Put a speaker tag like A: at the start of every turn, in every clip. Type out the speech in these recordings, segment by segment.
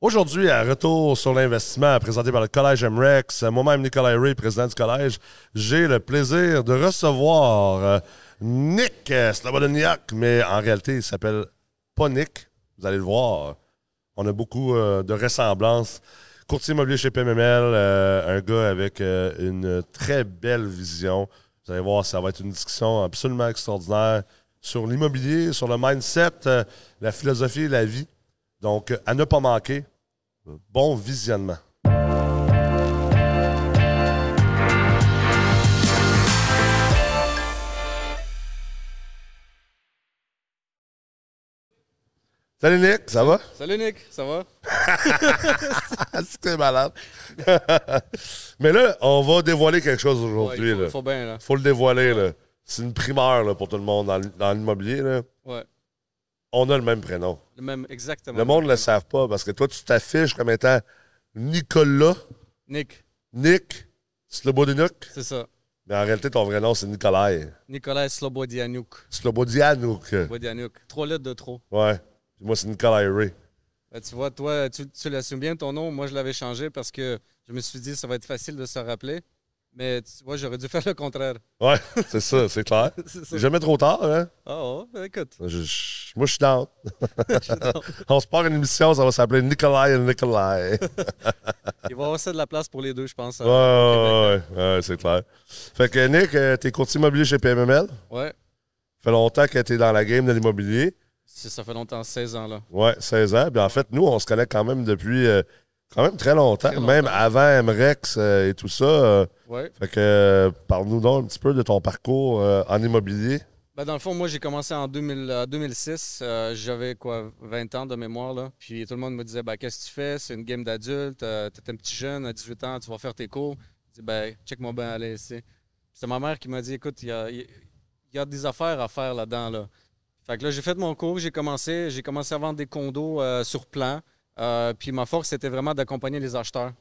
A: Aujourd'hui, à Retour sur l'investissement, présenté par le Collège MREX, moi-même Nicolas Ray, président du collège, j'ai le plaisir de recevoir euh, Nick Slobodeniak, mais en réalité, il s'appelle pas Nick. Vous allez le voir. On a beaucoup euh, de ressemblances. Courtier immobilier chez PMML, euh, un gars avec une très belle vision. Vous allez voir, ça va être une discussion absolument extraordinaire sur l'immobilier, sur le mindset, la philosophie et la vie. Donc, à ne pas manquer, bon visionnement. Salut Nick, ça va?
B: Salut Nick, ça va?
A: C'est malade. Mais là, on va dévoiler quelque chose aujourd'hui.
B: il faut, bien, là.
A: faut le dévoiler. C'est une primeur pour tout le monde dans l'immobilier.
B: Ouais.
A: On a le même prénom.
B: Le même, exactement.
A: Le monde ne le savent pas parce que toi, tu t'affiches comme étant Nicolas.
B: Nick.
A: Nick Slobodinouk.
B: C'est ça.
A: Mais en réalité, ton vrai nom, c'est Nikolai.
B: Nikolai Slobodianouk.
A: Slobodianouk.
B: Slobodianouk. Trois lettres de trop.
A: Ouais. moi, c'est Nikolai Ray.
B: Ben, tu vois, toi, tu, tu l'assumes bien ton nom. Moi, je l'avais changé parce que je me suis dit ça va être facile de se rappeler. Mais tu vois, j'aurais dû faire le contraire.
A: Ouais, c'est ça, c'est clair. c'est jamais trop tard, hein?
B: Ah, oh, écoute.
A: moi, je suis down. On se part une émission, ça va s'appeler Nikolai et Nikolai.
B: Il va y avoir assez de la place pour les deux, je pense.
A: Ouais, ouais, ouais, c'est clair. Fait que Nick, euh, t'es courtier immobilier chez PMML?
B: Ouais.
A: Ça fait longtemps que t'es dans la game de l'immobilier.
B: Ça fait longtemps, 16 ans, là.
A: Ouais, 16 ans. Puis en fait, nous, on se connaît quand même depuis. Euh, quand même très longtemps, même avant MREX euh, et tout ça. Euh,
B: ouais.
A: Fait que euh, parle-nous donc un petit peu de ton parcours en immobilier.
B: Ben dans le fond, moi, j'ai commencé en 2006. J'avais quoi, 20 ans de mémoire. Là. Puis tout le monde me disait ben, Qu'est-ce que tu fais? C'est une game d'adulte. T'es un petit jeune, à 18 ans, tu vas faire tes cours. Je dis ben, check-moi bien aller ici. C'est ma mère qui m'a dit Écoute, il y a, y a, des affaires à faire là-dedans. Là. Fait que là, j'ai fait mon cours, j'ai commencé, j'ai commencé à vendre des condos sur plan. Euh, puis ma force, c'était vraiment d'accompagner les acheteurs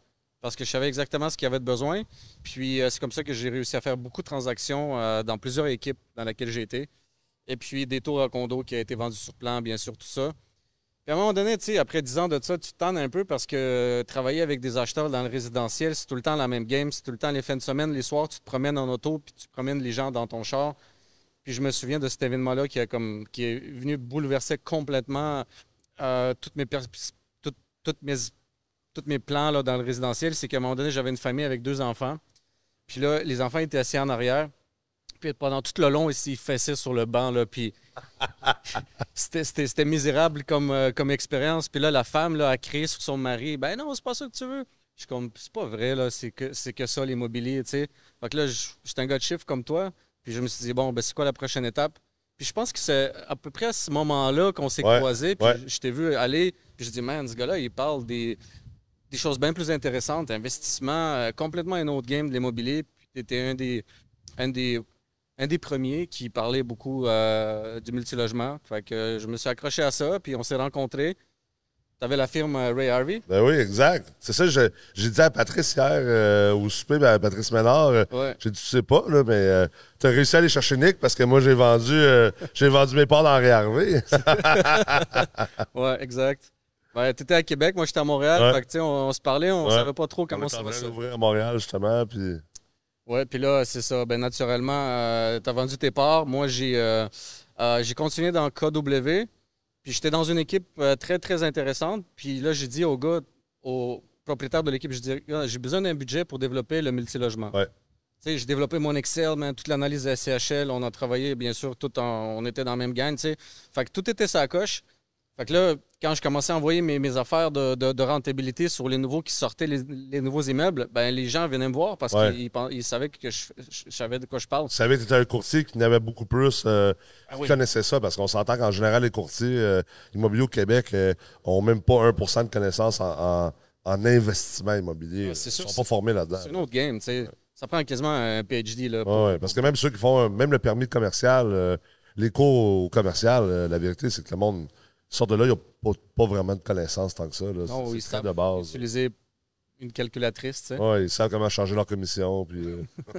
B: parce que je savais exactement ce qu'ils avaient de besoin. Puis euh, c'est comme ça que j'ai réussi à faire beaucoup de transactions euh, dans plusieurs équipes dans lesquelles j'ai été. Et puis des tours à condo qui a été vendus sur plan, bien sûr, tout ça. Puis à un moment donné, après 10 ans de ça, tu te tends un peu parce que travailler avec des acheteurs dans le résidentiel, c'est tout le temps la même game. C'est tout le temps les fins de semaine, les soirs, tu te promènes en auto, puis tu promènes les gens dans ton char. Puis je me souviens de cet événement-là qui, qui est venu bouleverser complètement toutes mes perspectives tous mes, toutes mes plans là, dans le résidentiel, c'est qu'à un moment donné, j'avais une famille avec deux enfants. Puis là, les enfants étaient assis en arrière. Puis pendant tout le long, ils fessaient sur le banc. Là, puis c'était misérable comme, euh, comme expérience. Puis là, la femme là, a crié sur son mari Ben non, c'est pas ça que tu veux. Je suis comme, c'est pas vrai, là, c'est que, que ça l'immobilier, tu sais. Fait que là, j'étais un gars de chiffre comme toi. Puis je me suis dit, bon, ben c'est quoi la prochaine étape? Puis je pense que c'est à peu près à ce moment-là qu'on s'est croisés. Puis je t'ai vu aller. Puis je dis, man, ce gars-là, il parle des, des choses bien plus intéressantes. Investissement, euh, complètement un autre game de l'immobilier. Puis tu étais un des, un, des, un des premiers qui parlait beaucoup euh, du multilogement. Fait que je me suis accroché à ça. Puis on s'est rencontrés. Tu avais la firme euh, Ray Harvey?
A: Ben oui, exact. C'est ça, j'ai dit à Patrice hier euh, au souper, ben, à Patrice Ménard. Euh, j'ai dit, tu sais pas, là, mais tu as réussi à aller chercher Nick parce que moi, j'ai vendu j'ai vendu mes parts dans Ray Harvey.
B: oui, exact. Ben, tu étais à Québec, moi, j'étais à Montréal. Fait que, on, on, se parlait, on savait pas trop comment ça va
A: se ouvrir à Montréal, justement. Puis...
B: Oui, puis là, c'est ça. Ben, naturellement, tu as vendu tes parts. Moi, j'ai j'ai continué dans KW. Puis j'étais dans une équipe euh, très, très intéressante. Puis là, j'ai dit au gars, au propriétaire de l'équipe, j'ai besoin d'un budget pour développer le multilogement.
A: Ouais.
B: J'ai développé mon Excel, toute l'analyse de SCHL. On a travaillé, bien sûr, tout en, on était dans le même gang. Fait que tout était sa coche. Fait que là, quand je commençais à envoyer mes, affaires de, rentabilité sur les nouveaux qui sortaient, les, nouveaux immeubles, ben les gens venaient me voir parce qu'ils savaient que je, savais de quoi je parle. Tu
A: savais que tu étais un courtier qui n'avait beaucoup plus, euh, ah qui connaissait ça, parce qu'on s'entend qu'en général, les courtiers euh, immobiliers au Québec n'ont euh, même pas 1% de connaissances en, investissement immobilier. Ah, ils ne sont pas formés là-dedans.
B: C'est une autre game. Ça prend quasiment un PhD. Là,
A: Oui, parce que même ceux qui font même le permis de commercial, les cours commercial, la vérité, c'est que le monde sortent de là, ils n'ont pas, vraiment de connaissances tant que ça.
B: Non, ils savent de base. utiliser une calculatrice, tu sais.
A: Oui, ils savent comment changer leur commission. Puis, euh.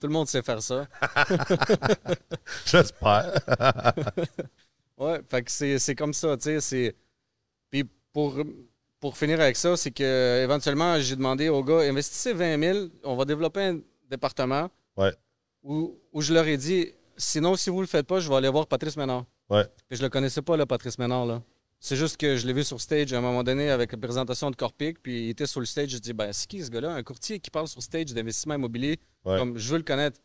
B: Tout le monde sait faire ça.
A: J'espère.
B: que c'est comme ça, tu sais. Puis pour, pour finir avec ça, c'est que éventuellement, j'ai demandé aux gars, investissez 20 000, on va développer un département.
A: Ouais.
B: Où, où je leur ai dit, sinon, si vous le faites pas, je vais aller voir Patrice Ménard.
A: Ouais.
B: Puis je le connaissais pas, là, Patrice Ménard, là. C'est juste que je l'ai vu sur stage à un moment donné avec la présentation de Corpic, puis il était sur le stage. Je dis, ben, c'est qui ce gars-là? Un courtier qui parle sur stage d'investissement immobilier.
A: Ouais.
B: Comme, je veux le connaître.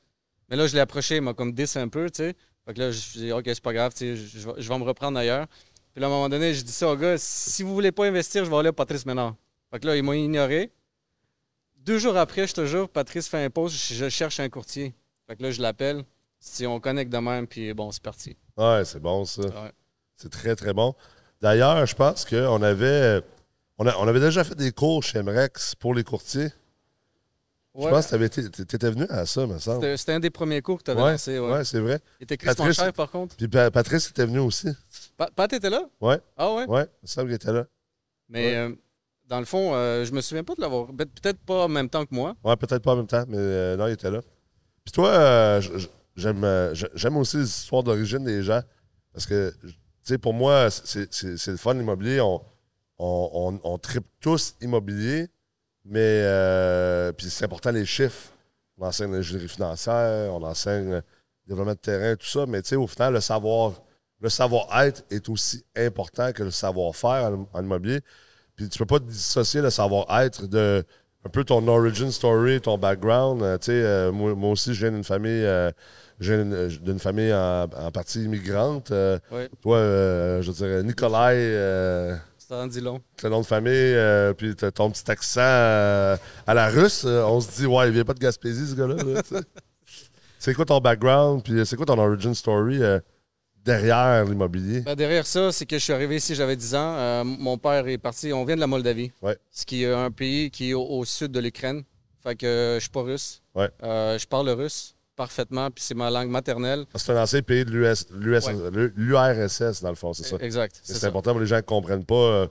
B: Mais là, je l'ai approché, il m'a comme 10 un peu, tu sais. Fait que là, je dit, OK, c'est pas grave, tu sais, je, je vais, me reprendre ailleurs. Puis là, à un moment donné, je dis ça au gars, si vous voulez pas investir, je vais aller à Patrice Ménard. Fait que là, ils m'ont ignoré. Deux jours après, je te jure, Patrice fait un post, je, je cherche un courtier. Fait que là, je l'appelle. Si on connecte de même, puis bon, c'est parti.
A: Ouais, c'est bon, ça.
B: Ouais.
A: C'est très, très bon. D'ailleurs, je pense qu'on avait, on, a- on avait déjà fait des cours chez MREX pour les courtiers. Je pense que tu étais venu à ça, me semble.
B: C'était un des premiers cours que tu avais
A: Ouais,
B: lancé. Ouais.
A: ouais, c'est vrai.
B: Il était Christian
A: Patrice-
B: Cher, par contre.
A: Puis Pa- Patrice était venu aussi.
B: Pa- Pat était là?
A: Ouais,
B: Ah ouais?
A: ouais, il me semble qu'il était là.
B: Mais euh, dans le fond, euh, je me souviens pas de l'avoir. peut- Peut-être pas en même temps que moi.
A: Ouais, peut-être pas en même temps, mais euh, non, il était là. Puis toi, euh, j- j- j'aime euh, j'aime aussi les histoires d'origine des gens. Parce que, tu sais, pour moi, c'est le fun, l'immobilier. On, on, on, on tripe tous immobilier, mais euh, puis c'est important les chiffres. On enseigne l'ingénierie financière, on enseigne le développement de terrain, tout ça, mais tu sais, au final, le savoir, le savoir-être est aussi important que le savoir-faire en, immobilier. Puis tu peux pas dissocier le savoir-être de un peu ton origin story, ton background. Euh, tu sais, euh, moi, moi aussi, je viens d'une famille, d'une- d'une famille en, en partie immigrante. Euh,
B: Ouais.
A: Toi, euh, je dirais Nicolai, euh,
B: en dit long.
A: c'est nom de famille, euh, puis t'as ton petit accent euh, à la russe. euh, on se dit, ouais, il vient pas de Gaspésie, ce gars-là. c'est quoi ton background, puis c'est quoi ton origin story euh, derrière l'immobilier?
B: Ben, derrière ça, c'est que je suis arrivé ici, j'avais 10 ans. Euh, mon père est parti. On vient de la Moldavie.
A: Ouais.
B: Ce qui est un pays qui est au, au sud de l'Ukraine. Fait que euh, je suis pas russe.
A: Ouais.
B: Euh, je parle le russe parfaitement, puis c'est ma langue maternelle.
A: C'est un ancien pays de l'URSS, dans le fond, c'est ça.
B: Exact.
A: C'est important pour les gens qui ne comprennent pas. euh,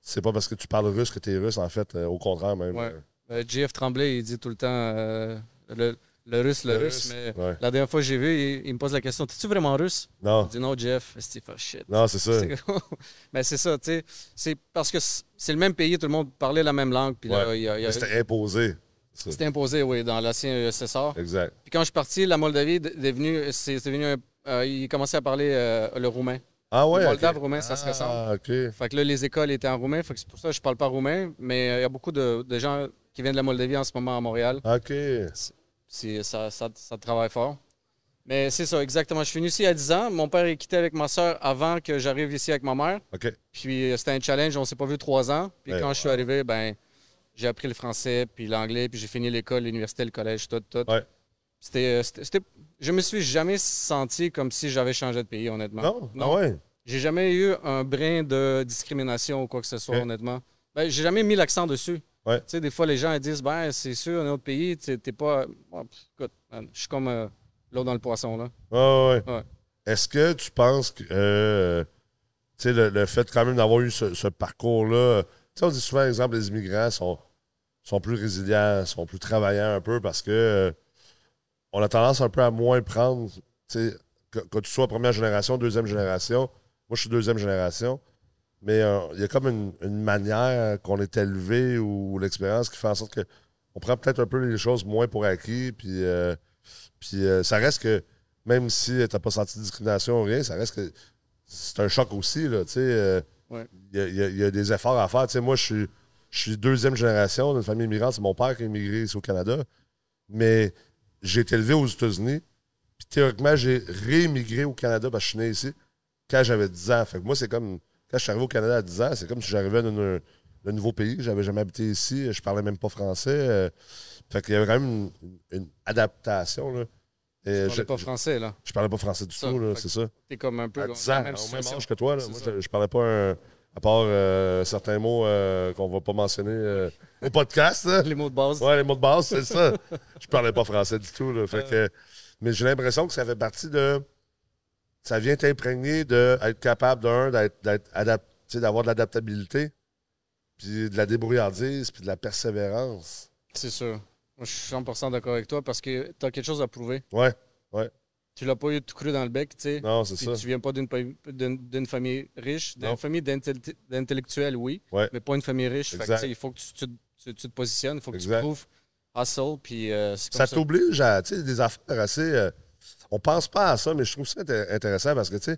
A: c'est pas parce que tu parles russe que tu es russe, en fait. euh, au contraire, même.
B: Ouais.
A: Euh,
B: Euh, JF Tremblay, il dit tout le temps euh, le, le russe, le,
A: Le
B: russe.
A: russe,
B: Mais
A: ouais.
B: la dernière fois que j'ai vu, il, il me pose la question T'es-tu vraiment russe?
A: Non,
B: Je dis non, Jeff. Steve, oh shit.
A: non, c'est ça.
B: Mais c'est ça, tu sais. C'est parce que c'est le même pays, tout le monde parlait la même langue. Puis là,
A: Ouais.
B: il y a- il y a-
A: Mais C'était imposé.
B: C'était imposé, oui, dans l'ancien USSR.
A: Exact.
B: Puis quand je suis parti, la Moldavie est devenu, c'est devenu euh, il commençait à parler euh, le roumain.
A: Ah ouais?
B: Le moldave roumain, ça se ressemble.
A: Ah, OK.
B: Fait que là, les écoles étaient en roumain. Fait que c'est pour ça que je parle pas roumain. Mais euh, il y a beaucoup de, de gens qui viennent de la Moldavie en ce moment à Montréal.
A: OK.
B: C'est- Ça, ça, ça travaille fort. Mais c'est ça, exactement. Je suis venu ici à 10 ans. Mon père est quitté avec ma soeur avant que j'arrive ici avec ma mère.
A: OK.
B: Puis euh, c'était un challenge, on s'est pas vu trois ans. Puis quand je suis arrivé, ben j'ai appris le français, puis l'anglais, puis j'ai fini l'école, l'université, le collège, tout, tout.
A: Ouais.
B: C'était, euh, c'était, je me suis jamais senti comme si j'avais changé de pays, honnêtement.
A: Non?
B: Non.
A: Ah ouais?
B: J'ai jamais eu un brin de discrimination ou quoi que ce soit, honnêtement. Ben, j'ai jamais mis l'accent dessus.
A: Ouais.
B: Tu sais, des fois, les gens ils disent, ben, c'est sûr, un autre pays, t'es pas. Pff, écoute, je suis comme euh, l'eau dans le poisson, là.
A: Ouais.
B: Ouais.
A: Est-ce que tu penses que euh, tu sais, le, le fait quand même d'avoir eu ce, ce parcours-là, on dit souvent, exemple, les immigrants sont, sont plus résilients, sont plus travaillants un peu parce que euh, on a tendance un peu à moins prendre, tu sais, que, tu sois première génération, deuxième génération. Moi, je suis deuxième génération. Mais euh, il y a comme une, manière qu'on est élevé ou l'expérience qui fait en sorte que on prend peut-être un peu les choses moins pour acquis. Puis, euh, puis ça reste que, même si tu n'as pas senti de discrimination ou rien, ça reste que c'est un choc aussi. Là, Il, y a, des efforts à faire. Moi, je suis, deuxième génération d'une famille immigrante. C'est mon père qui a immigré ici au Canada. Mais j'ai été élevé aux États-Unis. Puis théoriquement, j'ai réémigré au Canada parce que je suis né ici quand j'avais 10 ans. Fait que moi, c'est comme. Quand je suis arrivé au Canada à 10 ans, c'est comme si j'arrivais dans un, un nouveau pays. J'avais jamais habité ici. Je parlais même pas français. euh, fait qu'il y avait quand même une, une adaptation. Là. Et
B: Je
A: je,
B: parlais pas français, là.
A: je parlais pas français du
B: Ça,
A: tout, là, c'est ça.
B: T'es comme un peu
A: À
B: dans
A: 10
B: la
A: ans,
B: même
A: au même âge que toi. Là. Moi, je, je parlais pas un- à part euh, certains mots euh, qu'on va pas mentionner euh, au podcast. là.
B: Les mots de base.
A: Ouais, les mots de base, c'est ça. Je parlais pas français du tout. Là, fait que, mais j'ai l'impression que ça fait partie de. Ça vient t'imprégner d'être capable, d'un, d'être, d'être adap- tu sais, d'avoir de l'adaptabilité, puis de la débrouillardise, puis de la persévérance.
B: C'est sûr. Moi, je suis 100% d'accord avec toi parce que tu as quelque chose à prouver.
A: Ouais.
B: Tu tu l'as pas eu tout cru dans le bec, tu sais.
A: Non, c'est ça.
B: tu viens pas d'une famille riche. D'une famille d'intel- d'intellectuels, oui,
A: Ouais.
B: mais pas une famille riche. Fait que, il faut que tu, tu- tu- tu te positionnes, il faut que
A: Exact.
B: tu prouves hustle, puis euh, comme
A: Ça
B: ça.
A: t'oblige à des affaires assez. euh, on pense pas à ça, mais je trouve ça inté- intéressant parce que, tu sais,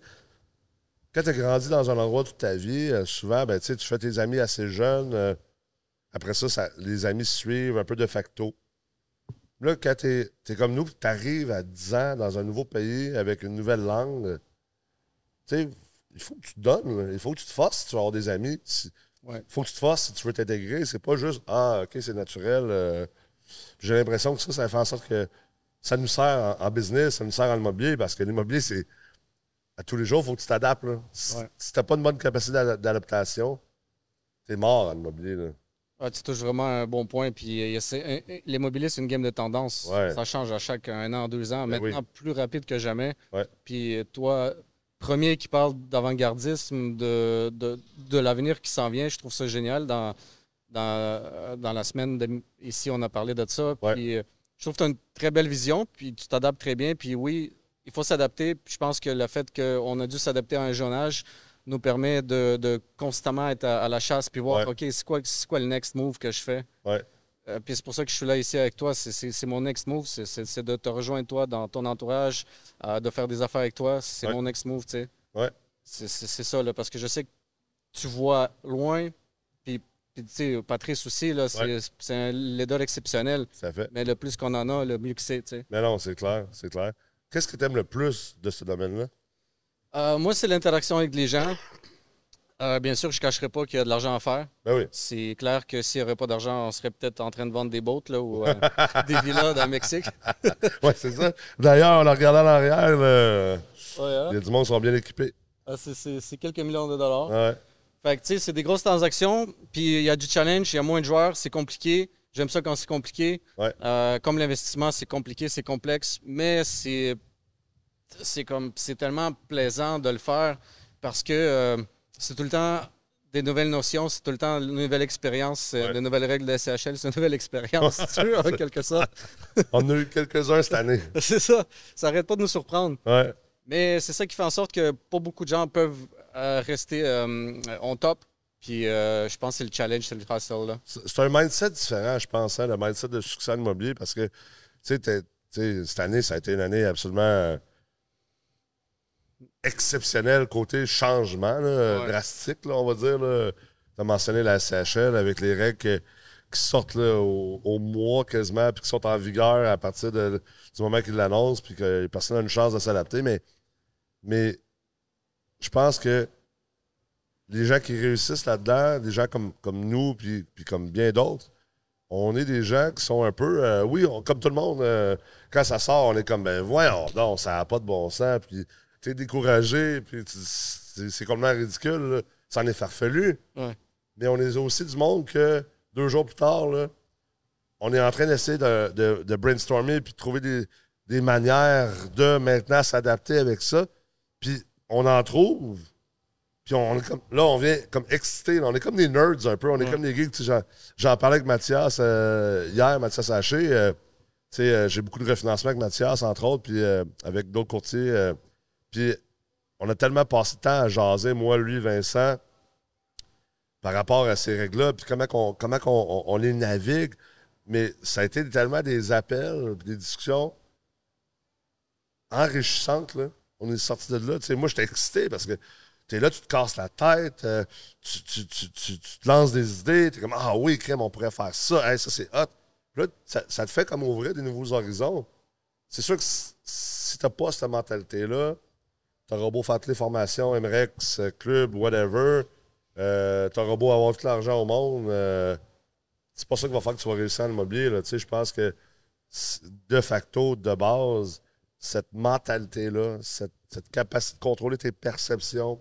A: quand tu as grandi dans un endroit toute ta vie, euh, souvent, ben, tu fais tes amis assez jeunes. euh, après ça, ça- les amis suivent un peu de facto. Là, quand tu es, comme nous, tu arrives à 10 ans dans un nouveau pays avec une nouvelle langue, tu sais, il faut que tu te donnes. là. Il faut que tu te forces si tu veux avoir des amis. Il
B: Ouais.
A: faut que tu te forces si tu veux t'intégrer. C'est pas juste Ah, OK, c'est naturel. euh. J'ai l'impression que ça, ça fait en sorte que ça nous sert en, en business, ça nous sert en immobilier parce que l'immobilier, c'est. À tous les jours, il faut que tu t'adaptes. Si,
B: Ouais.
A: si t'as pas une bonne capacité d'ada- d'adaptation, t'es mort en immobilier. Là.
B: Ah, tu touches vraiment un bon point. Puis euh, a- c'est- l'immobilier, c'est une game de tendance.
A: Ouais.
B: Ça change à chaque un an, deux ans.
A: Ben
B: Maintenant, plus rapide que jamais.
A: Ouais.
B: Puis euh, toi, premier qui parle d'avant-gardisme, de, de, de l'avenir qui s'en vient, je trouve ça génial. Dans, dans, euh, dans la semaine, de- ici, on a parlé de ça.
A: Ouais.
B: Puis je trouve que tu as une très belle vision. Puis tu t'adaptes très bien. Puis oui, il faut s'adapter. Je pense que le fait qu'on a dû s'adapter à un jeune âge nous permet de, de constamment être à, à la chasse puis voir,
A: Ouais.
B: OK, c'est quoi, c'est quoi le next move que je fais?
A: Ouais.
B: Euh, puis c'est pour ça que je suis là ici avec toi. C'est- mon next move. C'est- de te rejoindre toi dans ton entourage, euh, de faire des affaires avec toi. C'est
A: Ouais.
B: mon next move, tu sais.
A: Ouais.
B: C'est ça, là, parce que je sais que tu vois loin. Puis, puis tu sais, Patrice aussi, là, c'est
A: Ouais.
B: c'est un leader exceptionnel.
A: Ça fait.
B: Mais le plus qu'on en a, le mieux que c'est, tu sais.
A: Mais non, c'est clair, c'est clair. Qu'est-ce que tu aimes le plus de ce domaine-là?
B: Euh, moi, c'est l'interaction avec les gens. Euh, bien sûr, je ne cacherai pas qu'il y a de l'argent à faire.
A: Ben oui.
B: C'est clair que s'il n'y aurait pas d'argent, on serait peut-être en train de vendre des boats là, ou euh, des villas dans le Mexique.
A: Ouais, c'est ça. D'ailleurs, en regardant en arrière, là,
B: Ouais, hein?
A: les du monde sont bien équipés.
B: Ah, c'est- quelques millions de dollars.
A: Ouais.
B: Fait que, tu sais, c'est des grosses transactions, puis il y a du challenge, il y a moins de joueurs, c'est compliqué. J'aime ça quand c'est compliqué.
A: Ouais.
B: Comme l'investissement, c'est compliqué, c'est complexe, mais c'est c'est comme c'est tellement plaisant de le faire parce que euh, c'est tout le temps des nouvelles notions, c'est tout le temps une nouvelle expérience, euh,
A: Ouais.
B: des nouvelles règles de SCHL, c'est une nouvelle expérience, tu en quelque sorte.
A: On a eu quelques-uns cette année.
B: c'est ça. Ça arrête pas de nous surprendre.
A: Ouais.
B: Mais c'est ça qui fait en sorte que pas beaucoup de gens peuvent euh, rester euh, on top. Puis euh, je pense que c'est le challenge, c'est le hustle. Là.
A: C'est un mindset différent, je pense, hein, le mindset de succès immobilier, parce que, tu sais, cette année, ça a été une année absolument exceptionnelle côté changement, là,
B: Ouais.
A: drastique, là, on va dire. Tu as mentionné la CHL avec les règles que- qui sortent là, au, au mois quasiment, puis qui sont en vigueur à partir de- du moment qu'ils l'annoncent, puis que personne n'a une chance de s'adapter. Mais, mais je pense que les gens qui réussissent là-dedans, des gens comme, comme nous, puis, puis comme bien d'autres, on est des gens qui sont un peu. euh, oui, on- comme tout le monde, euh, quand ça sort, on est comme, ben voyons, non, ça n'a pas de bon sens, puis tu es découragé, puis c'est complètement ridicule, là. ça en est farfelu.
B: Ouais.
A: Mais on est aussi du monde que deux jours plus tard, là, on est en train d'essayer de, de- de brainstormer puis de trouver des, des manières de maintenant s'adapter avec ça. Puis on en trouve. Puis on est comme, là, on vient comme excité. On est comme des nerds un peu. On est
B: Ouais.
A: comme des geeks. Tu sais, J'en, parlais avec Mathias euh, hier, Mathias Haché. euh, euh, j'ai beaucoup de refinancement avec Mathias, entre autres, puis avec d'autres courtiers. Puis on a tellement passé de temps à jaser, moi, lui, Vincent, par rapport à ces règles-là, puis comment, qu'on- comment on, on les navigue. Mais ça a été tellement des appels, des discussions enrichissantes. Là. On est sorti de là. Tu moi, j'étais excité parce que tu es là, tu te casses la tête, euh, tu, tu- tu- tu- te lances des idées, tu es comme Ah oui, crème, on pourrait faire ça, Hey, ça c'est hot. Là, ça, ça te fait comme ouvrir des nouveaux horizons. C'est sûr que si tu n'as pas cette mentalité-là, tu beau faire toutes les formations, MREX, euh, club, whatever, euh, tu beau avoir tout l'argent au monde, euh, c'est pas ça qui va faire que tu vas réussir en immobilier. Je pense que de facto, de base, cette mentalité-là, cette, capacité de contrôler tes perceptions,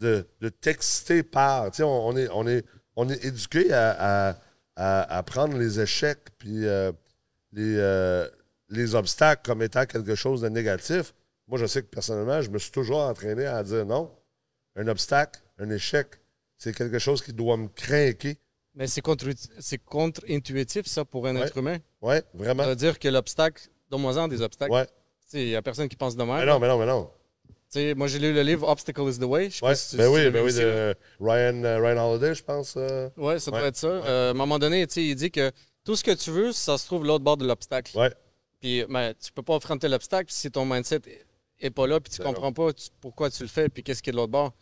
A: de, t'exciter par. On, on est, on, est, on est éduqué à- à prendre les échecs puis euh, les, euh, les obstacles comme étant quelque chose de négatif. Moi, je sais que personnellement, je me suis toujours entraîné à dire non. Un obstacle, un échec, c'est quelque chose qui doit me craquer.
B: Mais c'est contre- contre-intuitif, ça, pour un
A: Ouais.
B: être humain.
A: Oui,
B: Ça
A: vraiment.
B: veut dire que l'obstacle, donne-moi-en des obstacles. Tu Il n'y a personne qui pense de même.
A: Mais non, mais non, mais non.
B: Tu sais, moi, j'ai lu le livre Obstacle is the Way. Je
A: Ouais,
B: si
A: ben oui, ben oui, de Ryan, euh, Ryan Holiday, je pense. euh.
B: Ouais, ça doit
A: Ouais.
B: être ça. À un moment donné, il dit que tout ce que tu veux, ça se trouve l'autre bord de l'obstacle.
A: Ouais.
B: Puis ben, tu peux pas affronter l'obstacle si ton mindset est pas là, puis tu comprends pas tu- pourquoi tu le fais, puis qu'est-ce qui est de l'autre bord.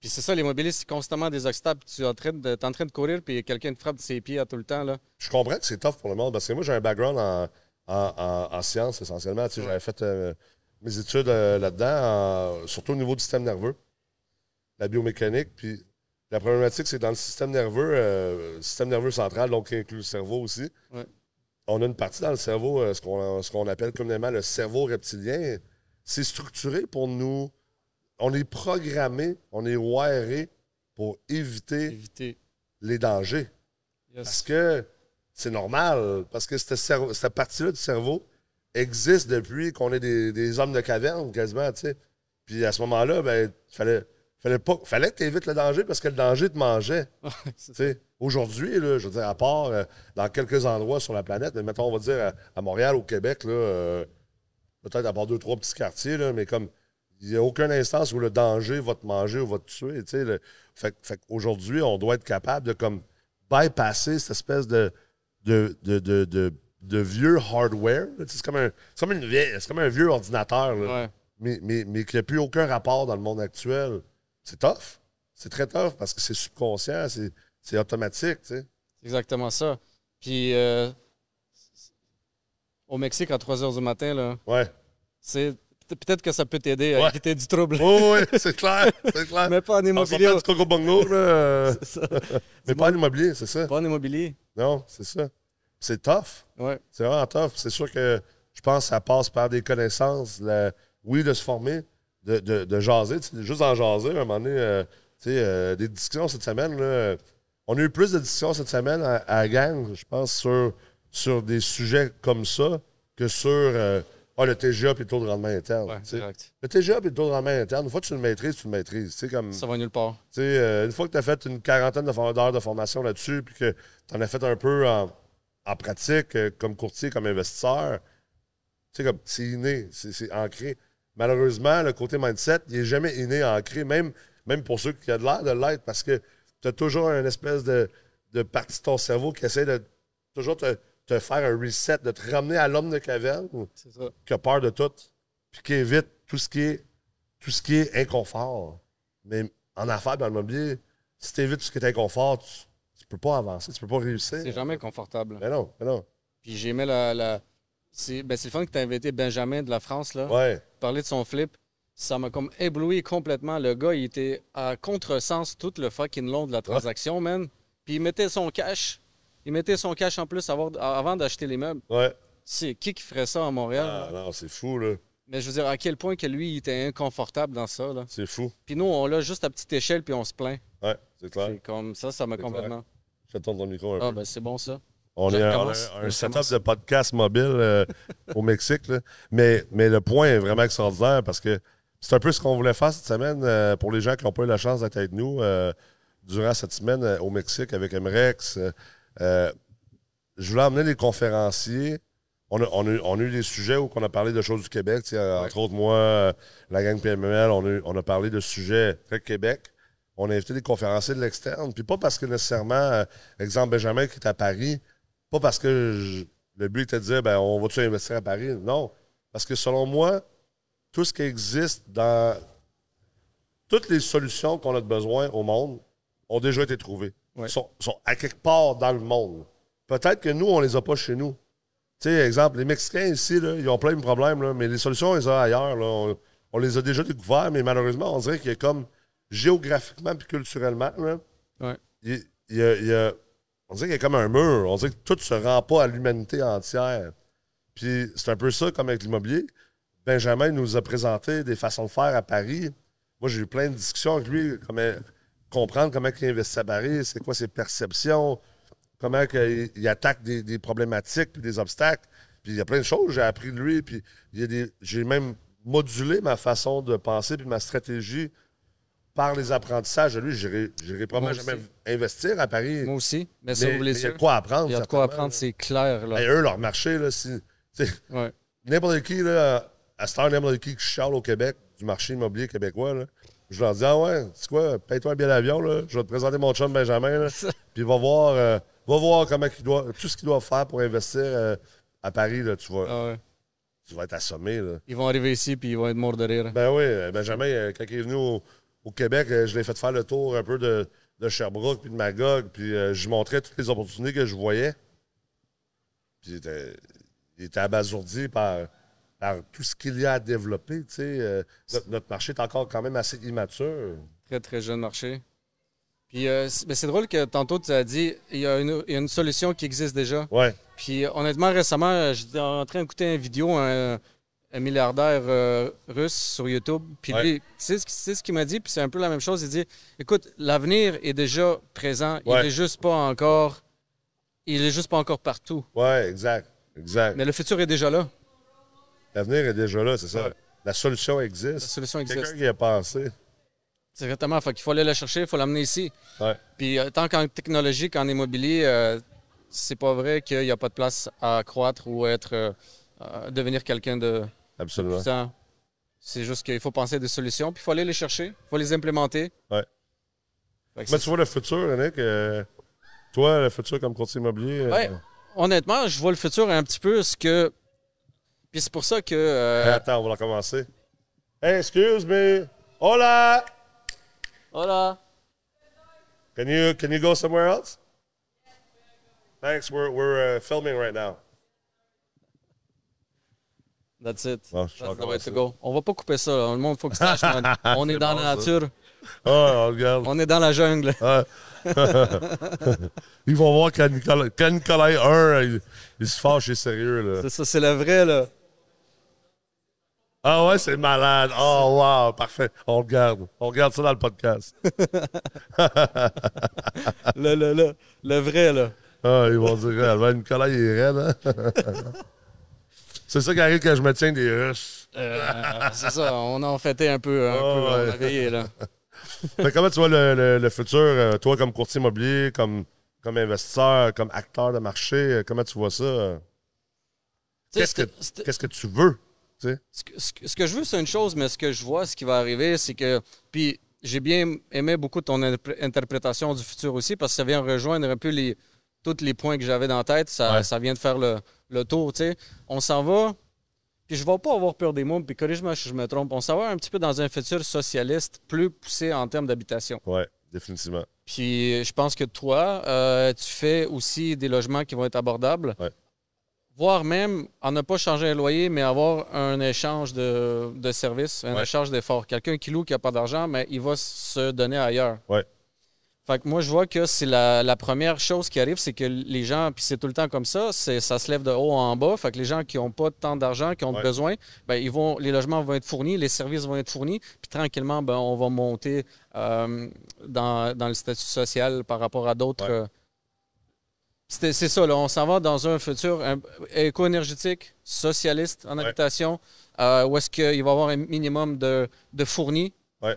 B: Puis c'est ça, l'immobilier, c'est constamment des obstacles. puis Tu es en train de, t'es en train de courir, puis quelqu'un te frappe de ses pieds à tout le temps. Là.
A: Je comprends que c'est tough pour le monde parce que moi, j'ai un background en, en, en- en sciences essentiellement. Tu sais, J'avais fait euh, mes études euh, là-dedans, surtout au niveau du système nerveux, la biomécanique. Puis la problématique, c'est dans le système nerveux, euh, le système nerveux central, donc qui inclut le cerveau aussi.
B: Ouais.
A: On a une partie dans le cerveau, euh, ce qu'on ce qu'on appelle communément le cerveau reptilien. C'est structuré pour nous. On est programmé, on est wiré pour éviter
B: Éviter.
A: les dangers.
B: Yes.
A: Parce que c'est normal, parce que cette, cette partie-là du cerveau existe depuis qu'on est des, des hommes de caverne, quasiment, tu sais. Puis à ce moment-là, ben, fallait, fallait, pas, fallait que tu évites le danger parce que le danger te mangeait. Aujourd'hui, là, je veux dire, à part euh, dans quelques endroits sur la planète, mais mettons, on va dire à, à Montréal, au Québec, là, euh, peut-être à part deux, trois petits quartiers, là, mais comme il n'y a aucune instance où le danger va te manger ou va te tuer. tu sais, le- fait, fait qu'aujourd'hui, on doit être capable de comme bypasser cette espèce de, de, de, de, de- de vieux hardware. C'est comme, un, c'est comme, une vieille- c'est comme un vieux ordinateur, là,
B: Ouais.
A: mais, mais, mais qui n'a plus aucun rapport dans le monde actuel. C'est tough. C'est très tough parce que c'est subconscient, c'est, c'est automatique. Tu sais.
B: C'est exactement ça. Puis euh, au Mexique, à 3 h du matin, là,
A: Ouais.
B: c'est peut-être que ça peut t'aider à éviter du trouble.
A: Oh, oui, c'est clair. C'est clair.
B: Mais pas en immobilier.
A: du Coco Bongo, là,
B: C'est ça.
A: mais pas en immobilier, c'est ça.
B: Pas en immobilier.
A: Non, c'est ça. C'est tough.
B: Ouais.
A: C'est vraiment tough. C'est sûr que je pense que ça passe par des connaissances. la- oui, de se former, de, de, de jaser. Juste en jaser, à un moment donné, euh, tu sais, euh, des discussions cette semaine. Là, on a eu plus de discussions cette semaine à, à la gang, je pense, sur, sur des sujets comme ça que sur euh, ah, le TGA et le taux de rendement interne.
B: Ouais, direct.
A: le TGA et le taux de rendement interne, une fois que tu le maîtrises, tu le maîtrises. Comme,
B: Ça va nulle part.
A: euh, une fois que tu as fait une quarantaine d'heures de formation là-dessus, puis que tu en as fait un peu en, en pratique, euh, comme courtier, comme investisseur, tu sais, comme c'est inné, c'est ancré. Malheureusement, le côté mindset, il n'est jamais inné, ancré, même, même pour ceux qui ont de l'air de l'être, parce que tu as toujours une espèce de, de partie de ton cerveau qui essaie de toujours te, te faire un reset, de te ramener à l'homme de caverne qui a peur de tout, puis qui évite tout ce qui est, tout ce qui est inconfort. Mais en affaires, dans le mobilier, si tu évites tout ce qui est inconfort, tu, tu peux pas avancer, tu peux pas réussir.
B: C'est jamais confortable.
A: Mais non, mais non.
B: Puis j'ai aimé la. la... C'est ben, le fun que tu as invité Benjamin de la France, là.
A: Ouais.
B: Parler de son flip. Ça m'a comme ébloui complètement. Le gars, il était à contresens tout le fucking long de la transaction, man. Puis il mettait son cash. Il mettait son cash en plus avant, avant d'acheter les meubles.
A: Ouais.
B: C'est qui qui ferait ça à Montréal?
A: Ah,
B: là?
A: non, c'est fou, là.
B: Mais je veux dire, à quel point que lui, il était inconfortable dans ça. Là?
A: C'est fou.
B: Puis nous, on l'a juste à petite échelle, puis on se plaint.
A: Ouais, c'est clair.
B: C'est comme ça, ça m'a complètement.
A: Je tourne ton micro un
B: Ah,
A: peu.
B: ben c'est bon ça.
A: On
B: je
A: est un
B: Je
A: setup de podcast mobile euh, au Mexique. là. Mais, mais le point est vraiment extraordinaire parce que c'est un peu ce qu'on voulait faire cette semaine euh, pour les gens qui n'ont pas eu la chance d'être avec nous euh, durant cette semaine euh, au Mexique avec MREX. Euh, je voulais emmener les conférenciers. On a, on a eu- on a eu des sujets où on a parlé de choses du Québec. tu sais, Entre autres, moi, la gang PMML, on a, eu- on a parlé de sujets très Québec. On a invité des conférenciers de l'externe. Puis pas parce que nécessairement, euh, exemple, Benjamin qui est à Paris, pas parce que je- le but était de dire, ben, on va-tu investir à Paris? Non. Parce que selon moi, tout ce qui existe dans. Toutes les solutions qu'on a de besoin au monde ont déjà été trouvées.
B: Ouais.
A: Sont, sont à quelque part dans le monde. Peut-être que nous, on les a pas chez nous. Tu sais, exemple, les Mexicains ici, là, ils ont plein de problèmes, là, mais les solutions, ils ont ailleurs. là. On, on les a déjà découvertes, mais malheureusement, on dirait qu'il y a comme géographiquement et culturellement, là,
B: Ouais.
A: il, il y a- il y a- on dirait qu'il y a comme un mur. On dirait que tout ne se rend pas à l'humanité entière. Puis c'est un peu ça comme avec l'immobilier. Benjamin nous a présenté des façons de faire à Paris. Moi, j'ai eu plein de discussions avec lui, comment, comprendre comment il investit à Paris, c'est quoi ses perceptions, comment il, il attaque des, des problématiques puis des obstacles. Puis il y a plein de choses que j'ai appris de lui. Puis il y a des, j'ai même modulé ma façon de penser puis ma stratégie par les apprentissages de lui. J'irai j'irai probablement jamais investir à Paris.
B: Moi aussi. Mais ça,
A: mais
B: voulez
A: il y a de quoi apprendre.
B: Il y a de quoi apprendre, c'est clair. Là.
A: Hey, eux, leur marché, là, si,
B: Ouais.
A: n'importe qui, là, à Star n'importe qui qui chiale au Québec, du marché immobilier québécois, là, je leur dis Ah ouais, c'est quoi, paye-toi un billet d'avion, là, je vais te présenter mon chum Benjamin, là, puis va voir, euh, va voir comment il doit, tout ce qu'il doit faire pour investir euh, à Paris, là, tu, vas,
B: Ah ouais.
A: tu vas être assommé. Là.
B: Ils vont arriver ici puis ils vont être morts de rire.
A: Ben oui, euh, Benjamin, quand il est venu au, au Québec, je l'ai fait faire le tour un peu de, de Sherbrooke puis de Magog, puis euh, je lui montrais toutes les opportunités que je voyais. Puis il était, il était abasourdi par, par tout ce qu'il y a à développer. tu sais. Euh, notre, notre marché est encore quand même assez immature.
B: Très, très jeune marché. Puis euh, c'est c'est drôle que tantôt tu as dit il y, a une, il y a une solution qui existe déjà.
A: Ouais,
B: Puis honnêtement, récemment, euh, j'étais en train d'écouter une vidéo, un, un milliardaire euh, russe sur YouTube. Puis
A: Ouais.
B: lui, tu sais ce qu'il- m'a dit? Puis c'est un peu la même chose. Il dit écoute, l'avenir est déjà présent.
A: Ouais.
B: Il est juste pas encore. Il est juste pas encore partout.
A: ouais, exact. Exact.
B: Mais le futur est déjà là.
A: L'avenir est déjà là, c'est ça. La solution
B: La
A: existe.
B: solution
A: Quelqu'un
B: existe.
A: qui y a pensé.
B: C'est exactement. Fait qu'il faut aller la chercher, il faut l'amener ici.
A: Ouais.
B: Puis euh, tant qu'en technologie qu'en immobilier, euh, c'est pas vrai qu'il n'y a pas de place à croître ou être euh, euh, devenir quelqu'un de
A: Absolument.
B: C'est juste qu'il faut penser à des solutions, puis il faut aller les chercher, il faut les implémenter.
A: Ouais. Mais tu vois le futur, Nick. toi, le futur comme courtier immobilier.
B: Ouais. Honnêtement, je vois le futur un petit peu ce que. Puis c'est pour ça que.
A: Hey,
B: euh,
A: attends, on va la commencer. Hey, excuse me. Hola!
B: Voilà.
A: Can you can you go somewhere else? Thanks. We're we're uh, filming right now.
B: That's it.
A: Bon,
B: That's the way to go. On va pas couper ça. là. Le monde, faut que ça sache, man. On est dans
A: bon,
B: la nature.
A: Ah, on regarde.
B: On est dans la jungle.
A: Ils vont voir quand Nicolas, quand Nicolas 1, il, il se fâche, il est sérieux.
B: C'est ça, c'est le vrai, là.
A: Ah ouais, c'est malade. Oh, wow, parfait. On regarde. On regarde ça dans le podcast.
B: Le, le, le, le vrai, là.
A: Ah, ils vont dire, ah, ben, Nicolas, il est raide. Hein? c'est ça qui arrive quand je me tiens des Russes.
B: Euh, c'est ça, on a en fêté un peu, un
A: Oh,
B: peu, on
A: ouais.
B: a veillé, là.
A: Fait comment tu vois le, le- le futur, euh, toi, comme courtier immobilier, comme, comme investisseur, comme acteur de marché, euh, comment tu vois ça? euh? Qu'est-ce que, qu'est-ce que tu veux?
B: Ce que, ce je veux, c'est une chose, mais ce que je vois, ce qui va arriver, c'est que. Puis j'ai bien aimé beaucoup ton interpr- interprétation du futur aussi, parce que ça vient rejoindre un peu les, tous les points que j'avais dans la tête. Ça,
A: Ouais.
B: ça vient de faire le, le tour, tu sais. On s'en va. Puis je ne vais pas avoir peur des mots, puis corrige-moi si je me trompe. On s'en va un petit peu dans un futur socialiste plus poussé en termes d'habitation.
A: Ouais, définitivement.
B: Puis je pense que toi, euh, tu fais aussi des logements qui vont être abordables.
A: Ouais.
B: Voire même, en ne pas changer un loyer, mais avoir un échange de, de services, un
A: Ouais.
B: échange d'efforts. Quelqu'un qui loue, qui n'a pas d'argent, mais il va se donner ailleurs.
A: Ouais.
B: Fait que moi, je vois que c'est la, la première chose qui arrive, c'est que les gens, puis c'est tout le temps comme ça, c'est ça se lève de haut en bas. Fait que les gens qui n'ont pas tant d'argent, qui ont
A: Ouais.
B: besoin, ben, ils vont, les logements vont être fournis, les services vont être fournis, puis tranquillement, ben, on va monter euh, dans, dans le statut social par rapport à d'autres.
A: Ouais.
B: C'est ça, là, on s'en va dans un futur éco-énergétique, socialiste en
A: Ouais.
B: habitation, euh, où est-ce qu'il va y avoir un minimum de, de fournis
A: Ouais.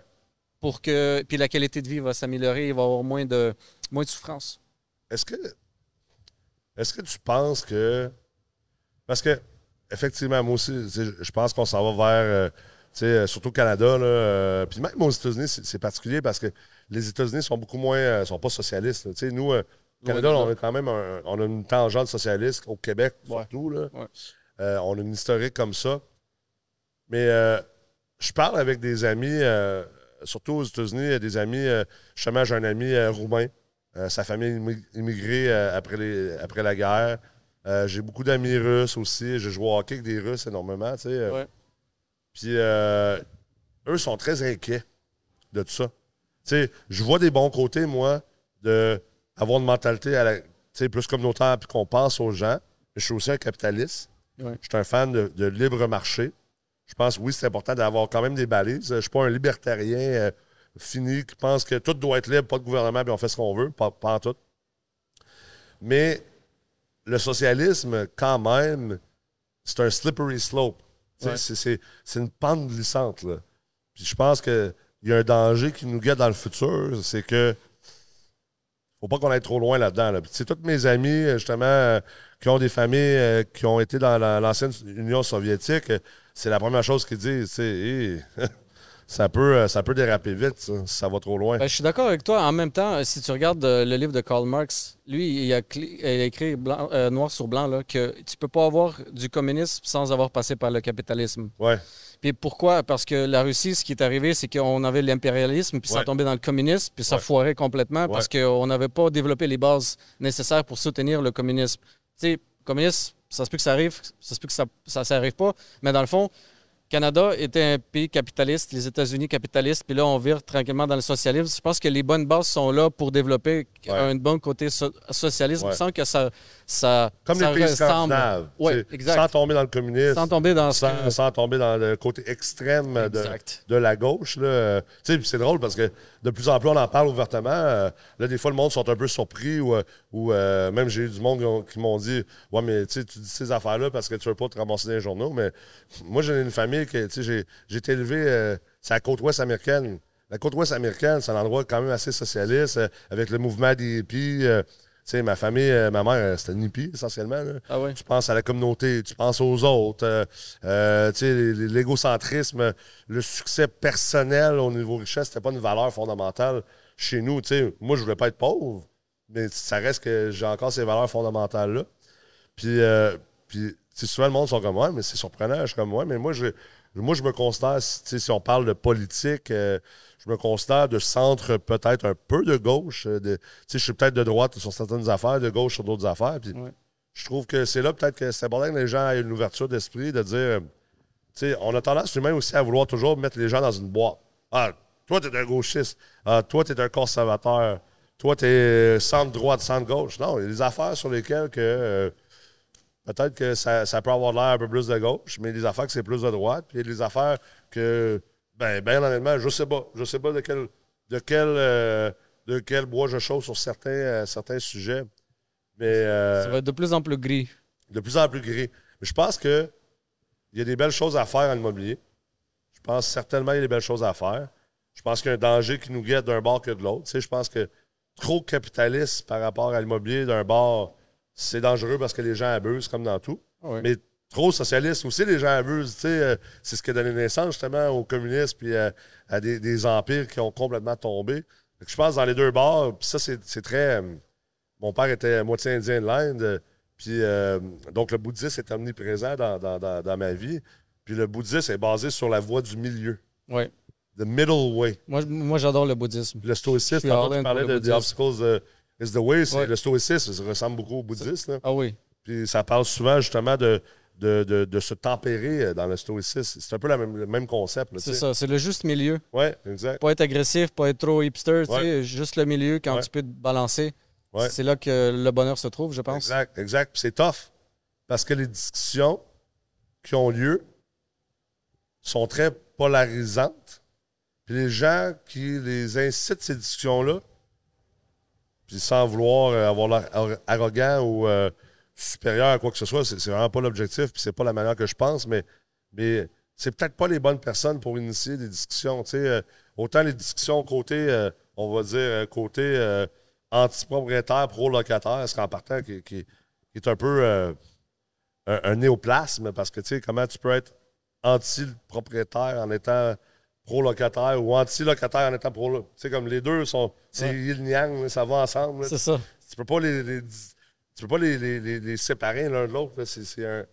B: pour que. Puis la qualité de vie va s'améliorer, il va y avoir moins de, moins de souffrance.
A: Est-ce que, est-ce que tu penses que. Parce que, effectivement, moi aussi, je pense qu'on s'en va vers. euh, euh, surtout au Canada, là, euh, puis même aux États-Unis, c'est, particulier parce que les États-Unis sont beaucoup moins. euh, sont pas socialistes. là. Nous, euh, au Canada, on a quand même un- on a une tangente socialiste au Québec, surtout. Là. Euh, on a une historique comme ça. Mais euh, je parle avec des amis, euh, surtout aux États-Unis, des amis. justement, j'ai un ami roumain. Sa famille immi- immigrée après, les, après la guerre. J'ai beaucoup d'amis russes aussi. Je joue au hockey avec des Russes énormément. tu sais.
B: Ouais.
A: Puis eux sont très inquiets de tout ça. Tu sais, je vois des bons côtés, moi, de avoir une mentalité à la, plus communautaire puis qu'on pense aux gens. Je suis aussi un capitaliste.
B: Ouais.
A: Je suis un fan de, de libre marché. Je pense, oui, c'est important d'avoir quand même des balises. Je ne suis pas un libertarien euh, fini qui pense que tout doit être libre, pas de gouvernement, puis on fait ce qu'on veut, pas, pas en tout. Mais le socialisme, quand même, c'est un slippery slope.
B: Ouais.
A: c'est une pente glissante. Là. Puis je pense qu'il y a un danger qui nous guette dans le futur, c'est que faut pas qu'on aille trop loin là-dedans. Là. C'est tous mes amis, justement, qui ont des familles qui ont été dans l'ancienne Union soviétique, c'est la première chose qu'ils disent. c'est ça peut, euh, ça peut déraper vite, ça, si ça va trop loin.
B: Ben, je suis d'accord avec toi. En même temps, si tu regardes euh, le livre de Karl Marx, lui, il a, écrit euh, noir sur blanc là, que tu peux pas avoir du communisme sans avoir passé par le capitalisme.
A: Ouais.
B: Puis pourquoi? Parce que la Russie, ce qui est arrivé, c'est qu'on avait l'impérialisme, puis ça tombait dans le communisme, puis ça foirait complètement parce qu'on n'avait pas développé les bases nécessaires pour soutenir le communisme. Tu sais, communisme, ça se peut que ça arrive, ça se peut que ça ne s'arrive pas, mais dans le fond, Canada était un pays capitaliste, les États-Unis capitalistes, puis là, on vire tranquillement dans le socialisme. Je pense que les bonnes bases sont là pour développer un bon côté socialisme sans que ça, ça
A: Comme les pays scandinaves. Sans tomber dans le communisme.
B: Sans tomber dans,
A: sans, tomber dans le côté extrême de, de, la gauche. C'est drôle parce que de plus en plus, on en parle ouvertement. Euh, là, des fois, le monde sont un peu surpris ou, euh, ou euh, même j'ai eu du monde qui m'ont dit Ouais, mais tu dis ces affaires-là parce que tu veux pas te ramasser dans les journaux. Mais moi, j'ai une famille que j'ai été élevé, c'est la côte ouest américaine. La côte ouest américaine, c'est un endroit quand même assez socialiste, avec le mouvement des hippies. sais, ma famille, ma mère, c'était une hippie essentiellement.
B: Ah
A: Tu penses à la communauté, tu penses aux autres. Euh, l'égocentrisme, le succès personnel au niveau richesse, c'était pas une valeur fondamentale chez nous. moi, je voulais pas être pauvre, mais ça reste que j'ai encore ces valeurs fondamentales-là. Puis, euh, puis souvent, le monde sont comme moi, mais c'est surprenant. Je suis comme moi, mais moi, je, moi, je me considère, si on parle de politique, euh, je me considère de centre peut-être un peu de gauche. Euh, de, je suis peut-être de droite sur certaines affaires, de gauche sur d'autres affaires. Puis Je trouve que c'est là peut-être que c'est important que les gens aient une ouverture d'esprit, de dire, on a tendance humain aussi à vouloir toujours mettre les gens dans une boîte. Ah, toi, t'es un gauchiste. Ah, toi, t'es un conservateur. Toi, t'es centre-droite, centre-gauche. Non, il y a des affaires sur lesquelles que... Euh, peut-être que ça, peut avoir l'air un peu plus de gauche, mais des affaires que c'est plus de droite. Puis il y a des affaires que, ben, ben honnêtement, je sais pas. Je sais pas de quel, de quel, euh, de quel bois je chauffe sur certains, euh, certains sujets. Mais, euh,
B: ça va être de plus en plus gris.
A: De plus en plus gris. Mais je pense que il y a des belles choses à faire en immobilier. Je pense certainement qu'il y a des belles choses à faire. Je pense qu'il y a un danger qui nous guette d'un bord que de l'autre. Tu sais, je pense que trop capitaliste par rapport à l'immobilier d'un bord c'est dangereux parce que les gens abusent, comme dans tout.
B: Ah
A: Mais trop socialiste aussi, les gens abusent. Euh, c'est ce qui a donné naissance justement aux communistes puis à, des, empires qui ont complètement tombé. Je pense dans les deux bords, puis ça, c'est très. Euh, mon père était moitié indien de l'Inde, puis euh, donc le bouddhisme est omniprésent dans, dans, ma vie. Puis le bouddhisme est basé sur la voie du milieu.
B: Oui.
A: The middle way.
B: Moi, moi j'adore le bouddhisme.
A: Le stoïcisme, tu parlais de The Obstacles The way, le stoïcisme, ça ressemble beaucoup au bouddhisme.
B: Ah oui.
A: Puis ça parle souvent justement de, de, de, se tempérer euh, dans le stoïcisme. C'est un peu le même concept.
B: C'est ça, c'est le juste milieu.
A: Oui, exact.
B: Pas être agressif, pas être trop hipster, tu sais, juste le milieu quand tu peux te balancer. C'est là que le bonheur se trouve, je pense.
A: Exact, exact. Puis c'est tough. Parce que les discussions qui ont lieu sont très polarisantes. Puis les gens qui les incitent, ces discussions-là, puis sans vouloir euh, avoir l'air arrogant ou euh, supérieur à quoi que ce soit, c'est vraiment pas l'objectif, puis c'est pas la manière que je pense, mais, mais c'est peut-être pas les bonnes personnes pour initier des discussions. Euh, autant les discussions côté, on va dire, côté anti-propriétaire, pro-locataire, ce qu'en partant, qui, qui, est un peu un, néoplasme, parce que tu sais, comment tu peux être anti-propriétaire en étant pro-locataire ou anti-locataire en étant pro Tu sais, comme les deux sont. C'est yin-yang, ça va ensemble.
B: C'est ça.
A: Tu peux pas les, tu peux pas les, les, séparer l'un de l'autre. C'est un,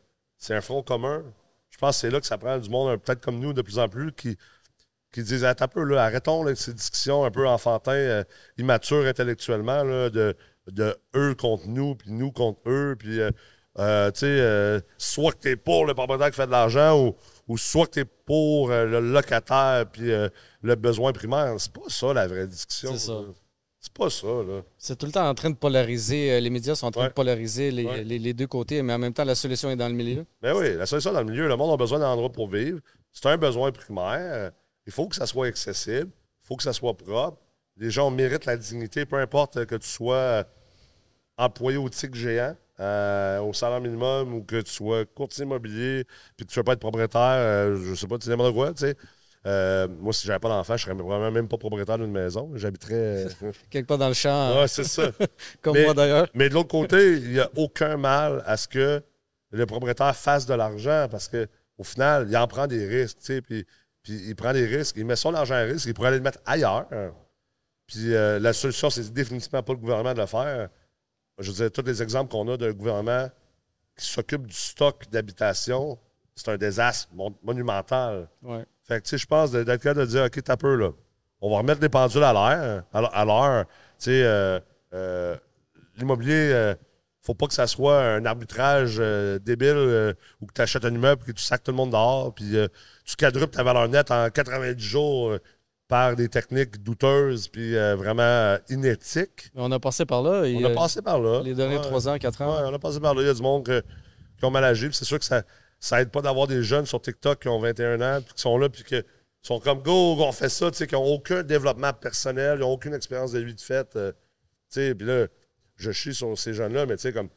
A: un, front commun. Je pense que c'est là que ça prend du monde, peut-être comme nous, de plus en plus, qui, qui disent Attends un peu, là, arrêtons là, ces discussions un peu enfantins, euh, immatures intellectuellement, là, de, de eux contre nous, puis nous contre eux, puis. Euh, euh, tu sais, soit que tu es pour le propriétaire qui fait de l'argent ou, ou soit que tu es pour euh, le locataire puis euh, le besoin primaire. C'est pas ça la vraie discussion.
B: C'est ça.
A: C'est pas ça, là.
B: C'est tout le temps en train de polariser. Euh, les médias sont en train de polariser les, deux côtés, mais en même temps, la solution est dans le milieu.
A: Ben oui, la solution est dans le milieu. Le monde a besoin d'un endroit pour vivre. C'est un besoin primaire. Il faut que ça soit accessible. Il faut que ça soit propre. Les gens méritent la dignité, peu importe que tu sois employé au TIC géant. Euh, au salaire minimum ou que tu sois courtier immobilier puis que tu ne veux pas être propriétaire, euh, je sais pas, tu n'importe quoi, tu sais. Euh, moi, si j'avais pas d'enfant, je serais probablement même pas propriétaire d'une maison. J'habiterais.
B: Quelque part dans le champ,
A: ouais, c'est ça.
B: comme
A: mais-
B: moi d'ailleurs.
A: Mais de l'autre côté, il n'y a aucun mal à ce que le propriétaire fasse de l'argent parce que au final, il en prend des risques, tu sais, puis, puis il prend des risques, il met son argent à risque, il pourrait aller le mettre ailleurs. Puis euh, la solution, c'est définitivement pas le gouvernement de le faire. Je veux dire, tous les exemples qu'on a d'un gouvernement qui s'occupe du stock d'habitation, c'est un désastre mon- monumental.
B: Ouais.
A: Fait que, tu sais, je pense d'être capable de dire, OK, t'as peu, là. On va remettre les pendules à l'air, à l- à l'heure. Tu sais, euh, euh, l'immobilier, euh, faut pas que ça soit un arbitrage débile où tu achètes un immeuble et que tu sacs tout le monde dehors, puis tu quadruples ta valeur nette en 90 jours par des techniques douteuses puis euh, vraiment euh, inéthiques.
B: Mais on a passé par là. et,
A: On a passé par là.
B: Les derniers. 3 ans, 4 ans.
A: Ouais, on a passé par là. Il y a du monde que- qui ont mal agi. C'est sûr que ça, ça aide pas d'avoir des jeunes sur TikTok qui ont 21 ans, puis qui sont là, puis qui sont comme go, on fait ça, tu sais, qui n'ont aucun développement personnel, ils n'ont aucune expérience de vie de fête. euh, tu sais, puis là, je chie sur ces jeunes-là, mais tu sais, comme.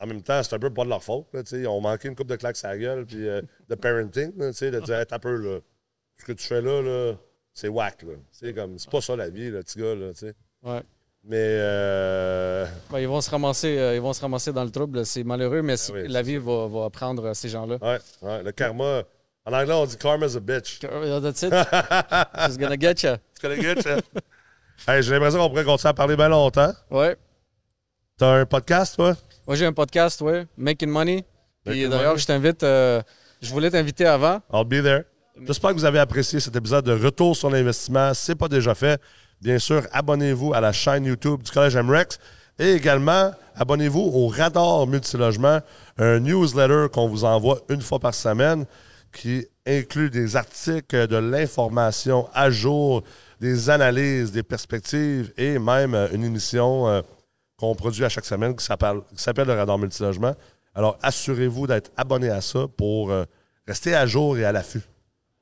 A: En même temps, c'est un peu pas de leur faute. là, ils ont manqué une coupe de claques à la gueule, puis euh, de parenting, là, de dire, hey, t'as peu, là. Ce que tu fais là, là c'est whack, là. C'est comme, c'est pas ça la vie, le petit gars, là, tu sais.
B: Ouais.
A: Mais, euh,
B: Ben, ils, vont se ramasser, euh, ils vont se ramasser dans le trouble. C'est malheureux, mais
A: oui,
B: la vie va, va apprendre à ces gens-là.
A: ouais, ouais, le karma. En anglais, on dit karma's a bitch.
B: That's it. She's gonna get you.
A: Gars, ça? Hey, J'ai l'impression qu'on pourrait continuer à parler bien longtemps.
B: Ouais.
A: T'as un podcast, toi?
B: Moi, j'ai un podcast, ouais, Making Money. Puis
A: Making
B: d'ailleurs,
A: Money.
B: je t'invite. euh, je voulais t'inviter avant.
A: I'll be there. J'espère que vous avez apprécié cet épisode de Retour sur l'investissement. Si ce n'est pas déjà fait, bien sûr, abonnez-vous à la chaîne YouTube du Collège MREX. Et également, abonnez-vous au Radar Multilogement, un newsletter qu'on vous envoie une fois par semaine qui inclut des articles, de l'information à jour, des analyses, des perspectives et même euh, une émission euh, qu'on produit à chaque semaine qui s'appelle qui s'appelle le Radar Multilogement. Alors, assurez-vous d'être abonné à ça pour euh, rester à jour et à l'affût.